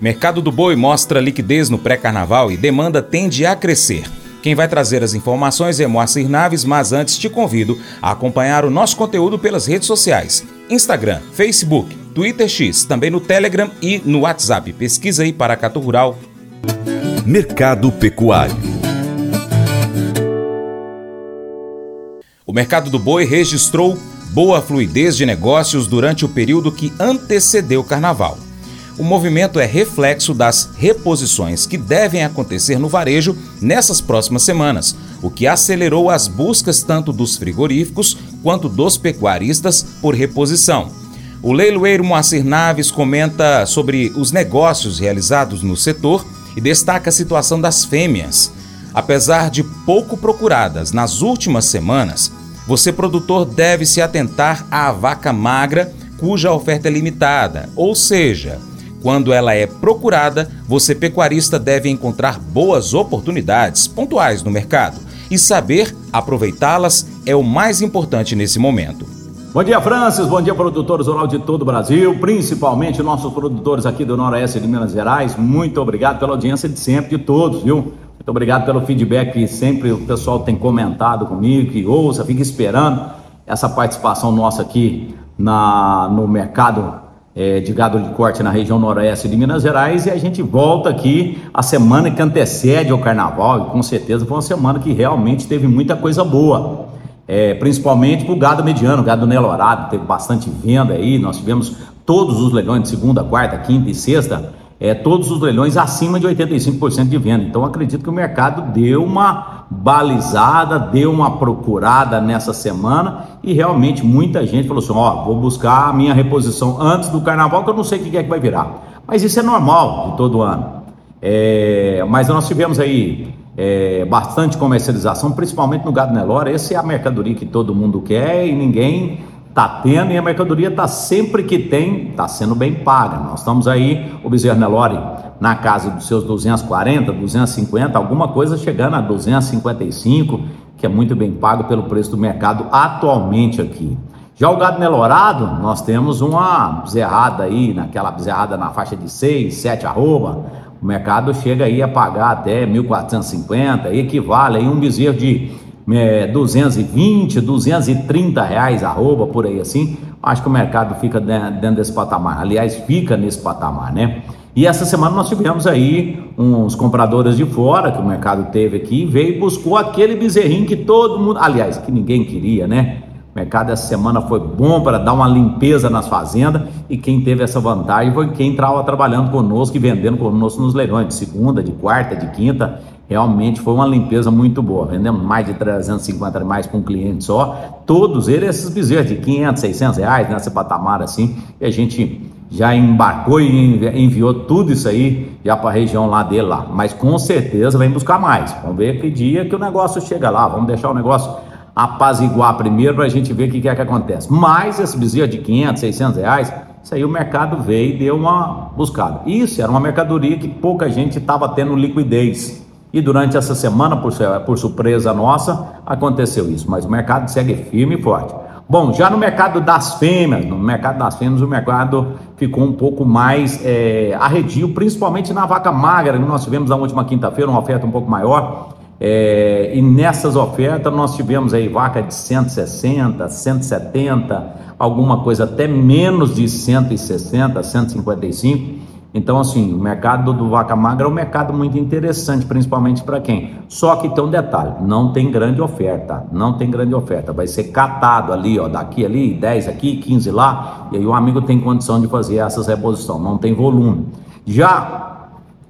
Mercado do boi mostra liquidez no pré-carnaval e demanda tende a crescer. Quem vai trazer as informações é Moacir Naves, mas antes te convido a acompanhar o nosso conteúdo pelas redes sociais: Instagram, Facebook, Twitter X, também no Telegram e no WhatsApp. Pesquisa aí Paracatu Rural. Mercado Pecuário. O mercado do boi registrou boa fluidez de negócios durante o período que antecedeu o carnaval. O movimento é reflexo das reposições que devem acontecer no varejo nessas próximas semanas, o que acelerou as buscas tanto dos frigoríficos quanto dos pecuaristas por reposição. O leiloeiro Moacir Naves comenta sobre os negócios realizados no setor e destaca a situação das fêmeas. Apesar de pouco procuradas nas últimas semanas, você produtor deve se atentar à vaca magra cuja oferta é limitada, ou seja, quando ela é procurada, você pecuarista deve encontrar boas oportunidades pontuais no mercado e saber aproveitá-las é o mais importante nesse momento. Bom dia, Francis. Bom dia, produtores rural de todo o Brasil, principalmente nossos produtores aqui do Noroeste de Minas Gerais. Muito obrigado pela audiência de sempre, de todos, viu? Muito obrigado pelo feedback que sempre o pessoal tem comentado comigo, que ouça, fica esperando essa participação nossa aqui na, no mercado é, de gado de corte na região noroeste de Minas Gerais e a gente volta aqui a semana que antecede o carnaval e com certeza foi uma semana que realmente teve muita coisa boa. É, principalmente para o gado mediano, gado nelorado, teve bastante venda aí, nós tivemos todos os leilões de segunda, quarta, quinta e sexta, é, todos os leilões acima de 85% de venda. Então acredito que o mercado deu uma balizada, deu uma procurada nessa semana e realmente muita gente falou assim: ó, vou buscar a minha reposição antes do carnaval, que eu não sei o que é que vai virar. Mas isso é normal de todo ano. É, mas nós tivemos aí é, bastante comercialização, principalmente no gado Nelore. Essa é a mercadoria que todo mundo quer e ninguém Está tendo e a mercadoria está sempre que tem, está sendo bem paga. Nós estamos aí, o Bezerro Nelore, na casa dos seus 240, 250, alguma coisa chegando a 255, que é muito bem pago pelo preço do mercado atualmente aqui. Já o gado Nelorado, nós temos uma bezerrada aí, naquela bezerrada na faixa de 6, 7 arroba. O mercado chega aí a pagar até 1.450, equivale aí um bezerro de é, 220, 230 reais arroba, por aí assim, acho que o mercado fica dentro desse patamar. Aliás, fica nesse patamar, né? E essa semana nós tivemos aí uns compradores de fora que o mercado teve aqui, veio e buscou aquele bezerrinho que todo mundo, aliás, que ninguém queria, né? O mercado essa semana foi bom para dar uma limpeza nas fazendas e quem teve essa vantagem foi quem estava trabalhando conosco e vendendo conosco nos leilões de segunda, de quarta, de quinta Realmente foi uma limpeza muito boa. Vendemos mais de 350 animais para um cliente só. Todos eles, esses bezerros de 500, 600 reais nessa patamar assim. E a gente já embarcou e enviou tudo isso aí já para a região lá dele lá. Mas com certeza vem buscar mais. Vamos ver que dia que o negócio chega lá. Vamos deixar o negócio apaziguar primeiro para a gente ver o que, é que acontece. Mas esse bezerro de 500, 600 reais, isso aí o mercado veio e deu uma buscada. Isso era uma mercadoria que pouca gente estava tendo liquidez. E durante essa semana, por, por surpresa nossa, aconteceu isso. Mas o mercado segue firme e forte. Bom, já no mercado das fêmeas, no mercado das fêmeas, o mercado ficou um pouco mais é, arredio, principalmente na vaca magra, que nós tivemos na última quinta-feira uma oferta um pouco maior. É, e nessas ofertas nós tivemos aí vaca de 160, 170, alguma coisa até menos de 160, 155. Então, assim, o mercado do vaca magra é um mercado muito interessante, principalmente para quem? Só que tem um detalhe: não tem grande oferta, não tem grande oferta. Vai ser catado ali, ó, daqui ali, 10 aqui, 15 lá, e aí o amigo tem condição de fazer essas reposições, não tem volume. Já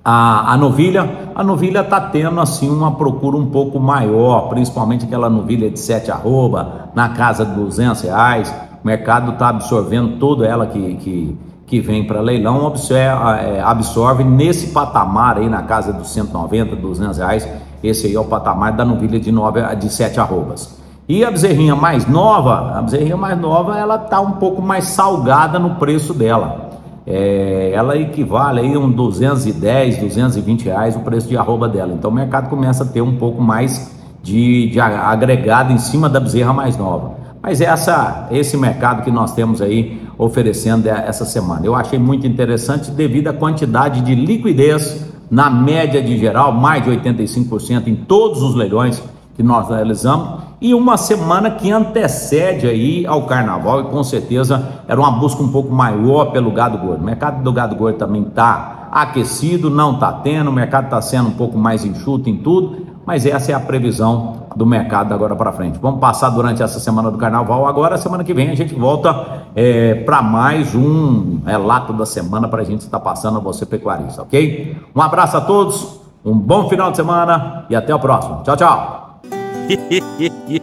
a, a novilha, a novilha está tendo assim uma procura um pouco maior, principalmente aquela novilha de 7 arroba, na casa de 200 reais. O mercado está absorvendo toda ela que, que que vem para leilão absorve, é, absorve, nesse patamar aí na casa dos 190, 200 reais. Esse aí é o patamar da novilha de, nove, de 7 arrobas. E a bezerrinha mais nova, a bezerrinha mais nova, ela tá um pouco mais salgada no preço dela. É, ela equivale aí a um 210, 220 reais o preço de arroba dela. Então o mercado começa a ter um pouco mais de, de agregado em cima da bezerra mais nova. Mas essa, esse mercado que nós temos aí oferecendo essa semana. Eu achei muito interessante devido à quantidade de liquidez na média de geral, mais de 85% em todos os leilões que nós realizamos, e uma semana que antecede aí ao carnaval, e com certeza era uma busca um pouco maior pelo gado gordo. O mercado do gado gordo também está aquecido, não está tendo, o mercado está sendo um pouco mais enxuto em tudo, mas essa é a previsão do mercado agora para frente. Vamos passar durante essa semana do carnaval. Agora, semana que vem, a gente volta é, para mais um relato da semana para a gente estar passando a você, pecuarista, ok? Um abraço a todos, um bom final de semana e até o próximo. Tchau, tchau. 一一。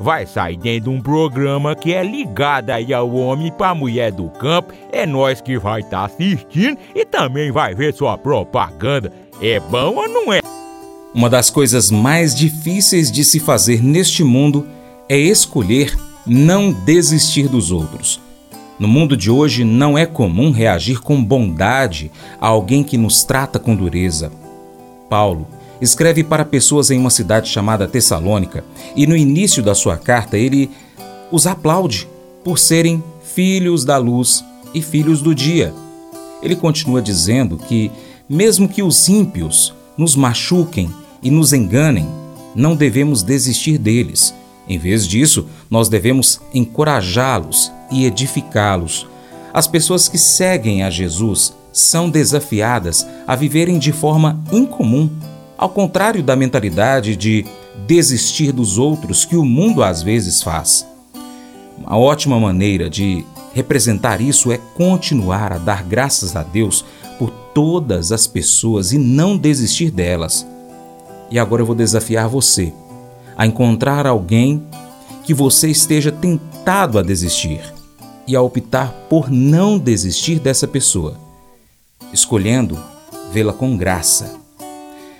vai sair dentro de um programa que é ligado aí ao homem para a mulher do campo. É nós que vai estar tá assistindo e também vai ver sua propaganda. É bom ou não é? Uma das coisas mais difíceis de se fazer neste mundo é escolher não desistir dos outros. No mundo de hoje, não é comum reagir com bondade a alguém que nos trata com dureza. Paulo escreve para pessoas em uma cidade chamada Tessalônica e no início da sua carta ele os aplaude por serem filhos da luz e filhos do dia. Ele continua dizendo que, mesmo que os ímpios nos machuquem e nos enganem, não devemos desistir deles. Em vez disso, nós devemos encorajá-los e edificá-los. As pessoas que seguem a Jesus são desafiadas a viverem de forma incomum ao contrário da mentalidade de desistir dos outros que o mundo às vezes faz. Uma ótima maneira de representar isso é continuar a dar graças a Deus por todas as pessoas e não desistir delas. E agora eu vou desafiar você a encontrar alguém que você esteja tentado a desistir e a optar por não desistir dessa pessoa, escolhendo vê-la com graça